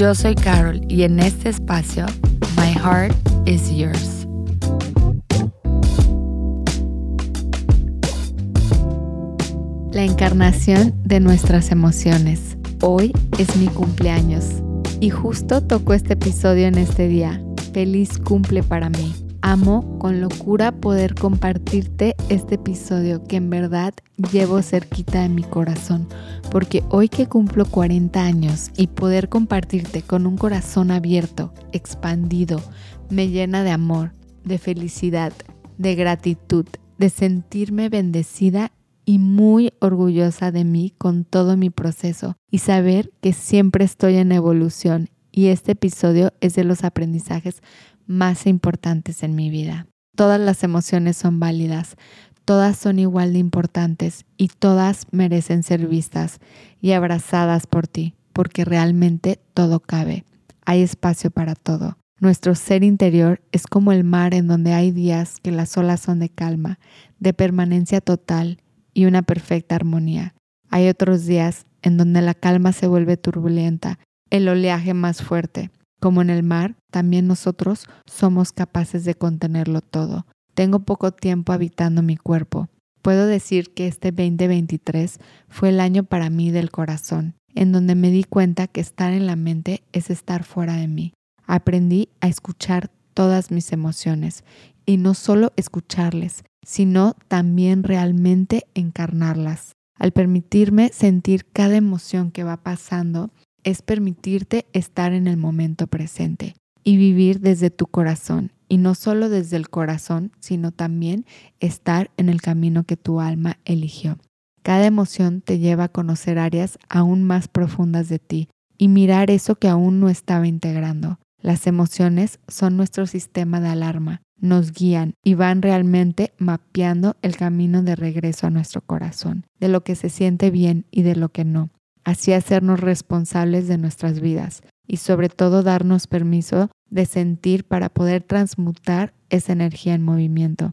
Yo soy Carol y en este espacio, My Heart is Yours. La encarnación de nuestras emociones. Hoy es mi cumpleaños y justo tocó este episodio en este día. Feliz cumple para mí. Amo con locura poder compartirte este episodio que en verdad llevo cerquita de mi corazón, porque hoy que cumplo 40 años y poder compartirte con un corazón abierto, expandido, me llena de amor, de felicidad, de gratitud, de sentirme bendecida y muy orgullosa de mí con todo mi proceso y saber que siempre estoy en evolución y este episodio es de los aprendizajes más importantes en mi vida. Todas las emociones son válidas, todas son igual de importantes y todas merecen ser vistas y abrazadas por ti, porque realmente todo cabe. Hay espacio para todo. Nuestro ser interior es como el mar en donde hay días que las olas son de calma, de permanencia total y una perfecta armonía. Hay otros días en donde la calma se vuelve turbulenta, el oleaje más fuerte. Como en el mar, también nosotros somos capaces de contenerlo todo. Tengo poco tiempo habitando mi cuerpo. Puedo decir que este 2023 fue el año para mí del corazón, en donde me di cuenta que estar en la mente es estar fuera de mí. Aprendí a escuchar todas mis emociones y no solo escucharles, sino también realmente encarnarlas. Al permitirme sentir cada emoción que va pasando, es permitirte estar en el momento presente y vivir desde tu corazón, y no solo desde el corazón, sino también estar en el camino que tu alma eligió. Cada emoción te lleva a conocer áreas aún más profundas de ti y mirar eso que aún no estaba integrando. Las emociones son nuestro sistema de alarma, nos guían y van realmente mapeando el camino de regreso a nuestro corazón, de lo que se siente bien y de lo que no. Así hacernos responsables de nuestras vidas y sobre todo darnos permiso de sentir para poder transmutar esa energía en movimiento.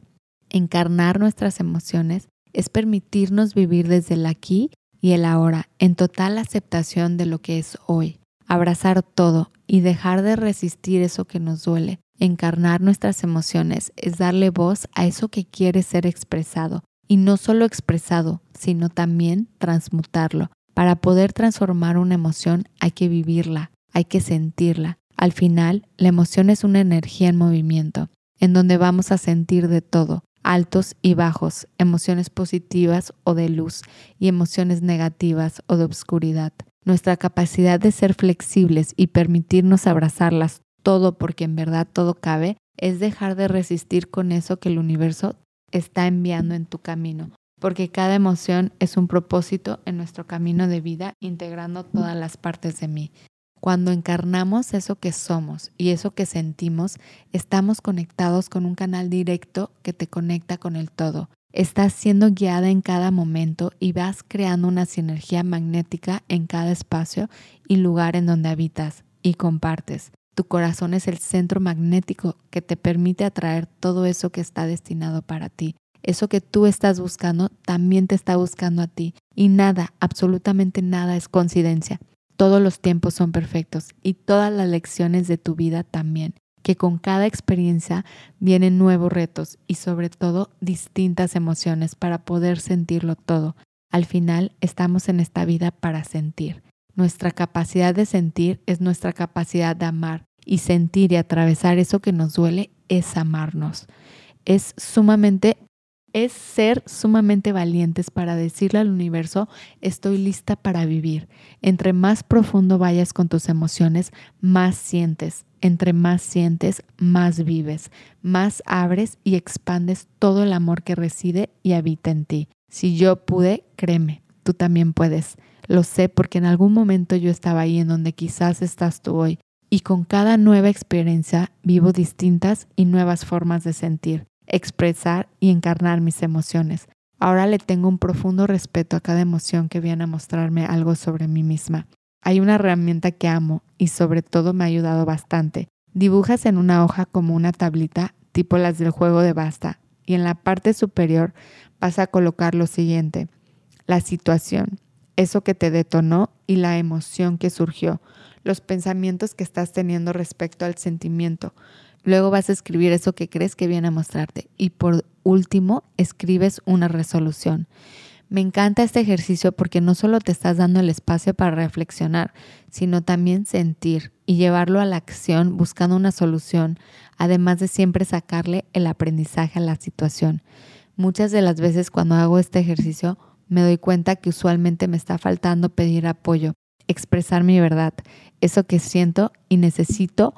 Encarnar nuestras emociones es permitirnos vivir desde el aquí y el ahora, en total aceptación de lo que es hoy, abrazar todo y dejar de resistir eso que nos duele, Encarnar nuestras emociones es darle voz a eso que quiere ser expresado y no solo expresado, sino también transmutarlo. Para poder transformar una emoción hay que vivirla, hay que sentirla. Al final, la emoción es una energía en movimiento, en donde vamos a sentir de todo, altos y bajos, emociones positivas o de luz y emociones negativas o de obscuridad. Nuestra capacidad de ser flexibles y permitirnos abrazarlas todo porque en verdad todo cabe, es dejar de resistir con eso que el universo está enviando en tu camino, porque cada emoción es un propósito en nuestro camino de vida, integrando todas las partes de mí. Cuando encarnamos eso que somos y eso que sentimos, estamos conectados con un canal directo que te conecta con el todo. Estás siendo guiada en cada momento y vas creando una sinergia magnética en cada espacio y lugar en donde habitas y compartes. Tu corazón es el centro magnético que te permite atraer todo eso que está destinado para ti. Eso que tú estás buscando también te está buscando a ti. Y nada, absolutamente nada es coincidencia. Todos los tiempos son perfectos y todas las lecciones de tu vida también. Que con cada experiencia vienen nuevos retos y sobre todo distintas emociones para poder sentirlo todo. Al final estamos en esta vida para sentir. Nuestra capacidad de sentir es nuestra capacidad de amar y sentir y atravesar eso que nos duele es amarnos. Es sumamente es ser sumamente valientes para decirle al universo, estoy lista para vivir. Entre más profundo vayas con tus emociones, más sientes. Entre más sientes, más vives, más abres y expandes todo el amor que reside y habita en ti. Si yo pude, créeme, tú también puedes. Lo sé porque en algún momento yo estaba ahí en donde quizás estás tú hoy y con cada nueva experiencia vivo distintas y nuevas formas de sentir, expresar y encarnar mis emociones. Ahora le tengo un profundo respeto a cada emoción que viene a mostrarme algo sobre mí misma. Hay una herramienta que amo y sobre todo me ha ayudado bastante. Dibujas en una hoja como una tablita tipo las del juego de basta y en la parte superior vas a colocar lo siguiente, la situación, eso que te detonó y la emoción que surgió, los pensamientos que estás teniendo respecto al sentimiento. Luego vas a escribir eso que crees que viene a mostrarte y por último escribes una resolución. Me encanta este ejercicio porque no solo te estás dando el espacio para reflexionar, sino también sentir y llevarlo a la acción buscando una solución, además de siempre sacarle el aprendizaje a la situación. Muchas de las veces cuando hago este ejercicio me doy cuenta que usualmente me está faltando pedir apoyo, expresar mi verdad, eso que siento y necesito,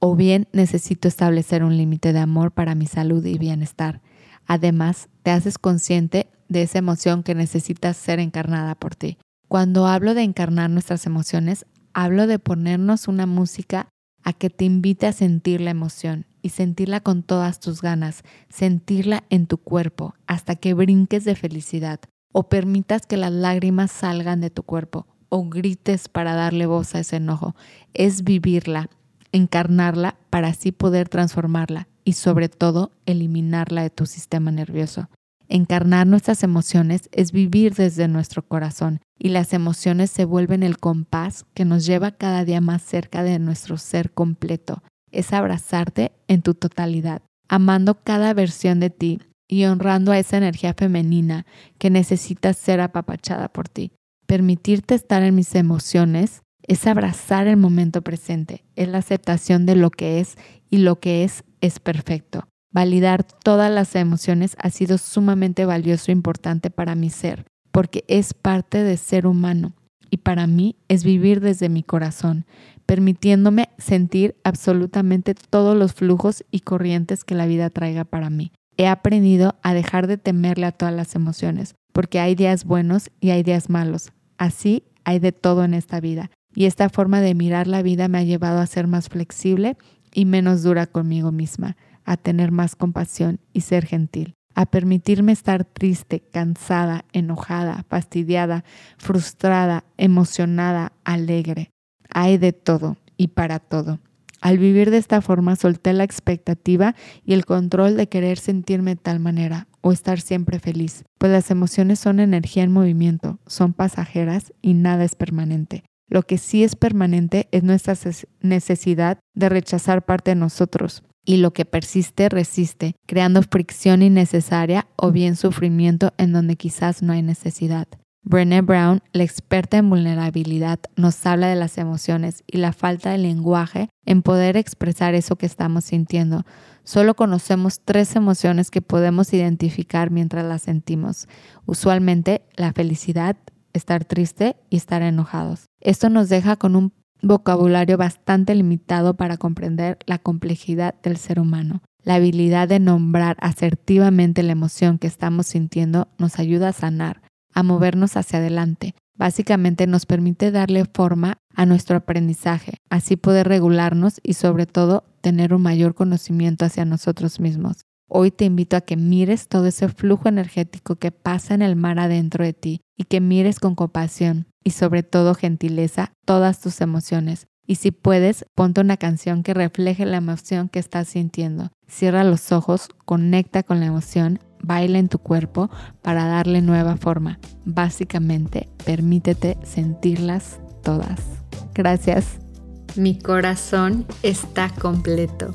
o bien necesito establecer un límite de amor para mi salud y bienestar. Además, te haces consciente de esa emoción que necesitas ser encarnada por ti. Cuando hablo de encarnar nuestras emociones, hablo de ponernos una música a que te invite a sentir la emoción y sentirla con todas tus ganas, sentirla en tu cuerpo hasta que brinques de felicidad o permitas que las lágrimas salgan de tu cuerpo o grites para darle voz a ese enojo. Es vivirla, encarnarla para así poder transformarla y sobre todo eliminarla de tu sistema nervioso. Encarnar nuestras emociones es vivir desde nuestro corazón y las emociones se vuelven el compás que nos lleva cada día más cerca de nuestro ser completo. Es abrazarte en tu totalidad, amando cada versión de ti y honrando a esa energía femenina que necesita ser apapachada por ti. Permitirte estar en mis emociones es abrazar el momento presente, es la aceptación de lo que es y lo que es es perfecto. Validar todas las emociones ha sido sumamente valioso e importante para mi ser, porque es parte de ser humano y para mí es vivir desde mi corazón, permitiéndome sentir absolutamente todos los flujos y corrientes que la vida traiga para mí. He aprendido a dejar de temerle a todas las emociones, porque hay días buenos y hay días malos. Así hay de todo en esta vida. Y esta forma de mirar la vida me ha llevado a ser más flexible y menos dura conmigo misma a tener más compasión y ser gentil, a permitirme estar triste, cansada, enojada, fastidiada, frustrada, emocionada, alegre. Hay de todo y para todo. Al vivir de esta forma solté la expectativa y el control de querer sentirme de tal manera o estar siempre feliz, pues las emociones son energía en movimiento, son pasajeras y nada es permanente. Lo que sí es permanente es nuestra necesidad de rechazar parte de nosotros, y lo que persiste resiste, creando fricción innecesaria o bien sufrimiento en donde quizás no hay necesidad. Brené Brown, la experta en vulnerabilidad, nos habla de las emociones y la falta de lenguaje en poder expresar eso que estamos sintiendo. Solo conocemos tres emociones que podemos identificar mientras las sentimos. Usualmente la felicidad, estar triste y estar enojados. Esto nos deja con un vocabulario bastante limitado para comprender la complejidad del ser humano. La habilidad de nombrar asertivamente la emoción que estamos sintiendo nos ayuda a sanar, a movernos hacia adelante. Básicamente nos permite darle forma a nuestro aprendizaje, así poder regularnos y sobre todo tener un mayor conocimiento hacia nosotros mismos. Hoy te invito a que mires todo ese flujo energético que pasa en el mar adentro de ti y que mires con compasión y sobre todo gentileza todas tus emociones. Y si puedes, ponte una canción que refleje la emoción que estás sintiendo. Cierra los ojos, conecta con la emoción, baila en tu cuerpo para darle nueva forma. Básicamente, permítete sentirlas todas. Gracias. Mi corazón está completo.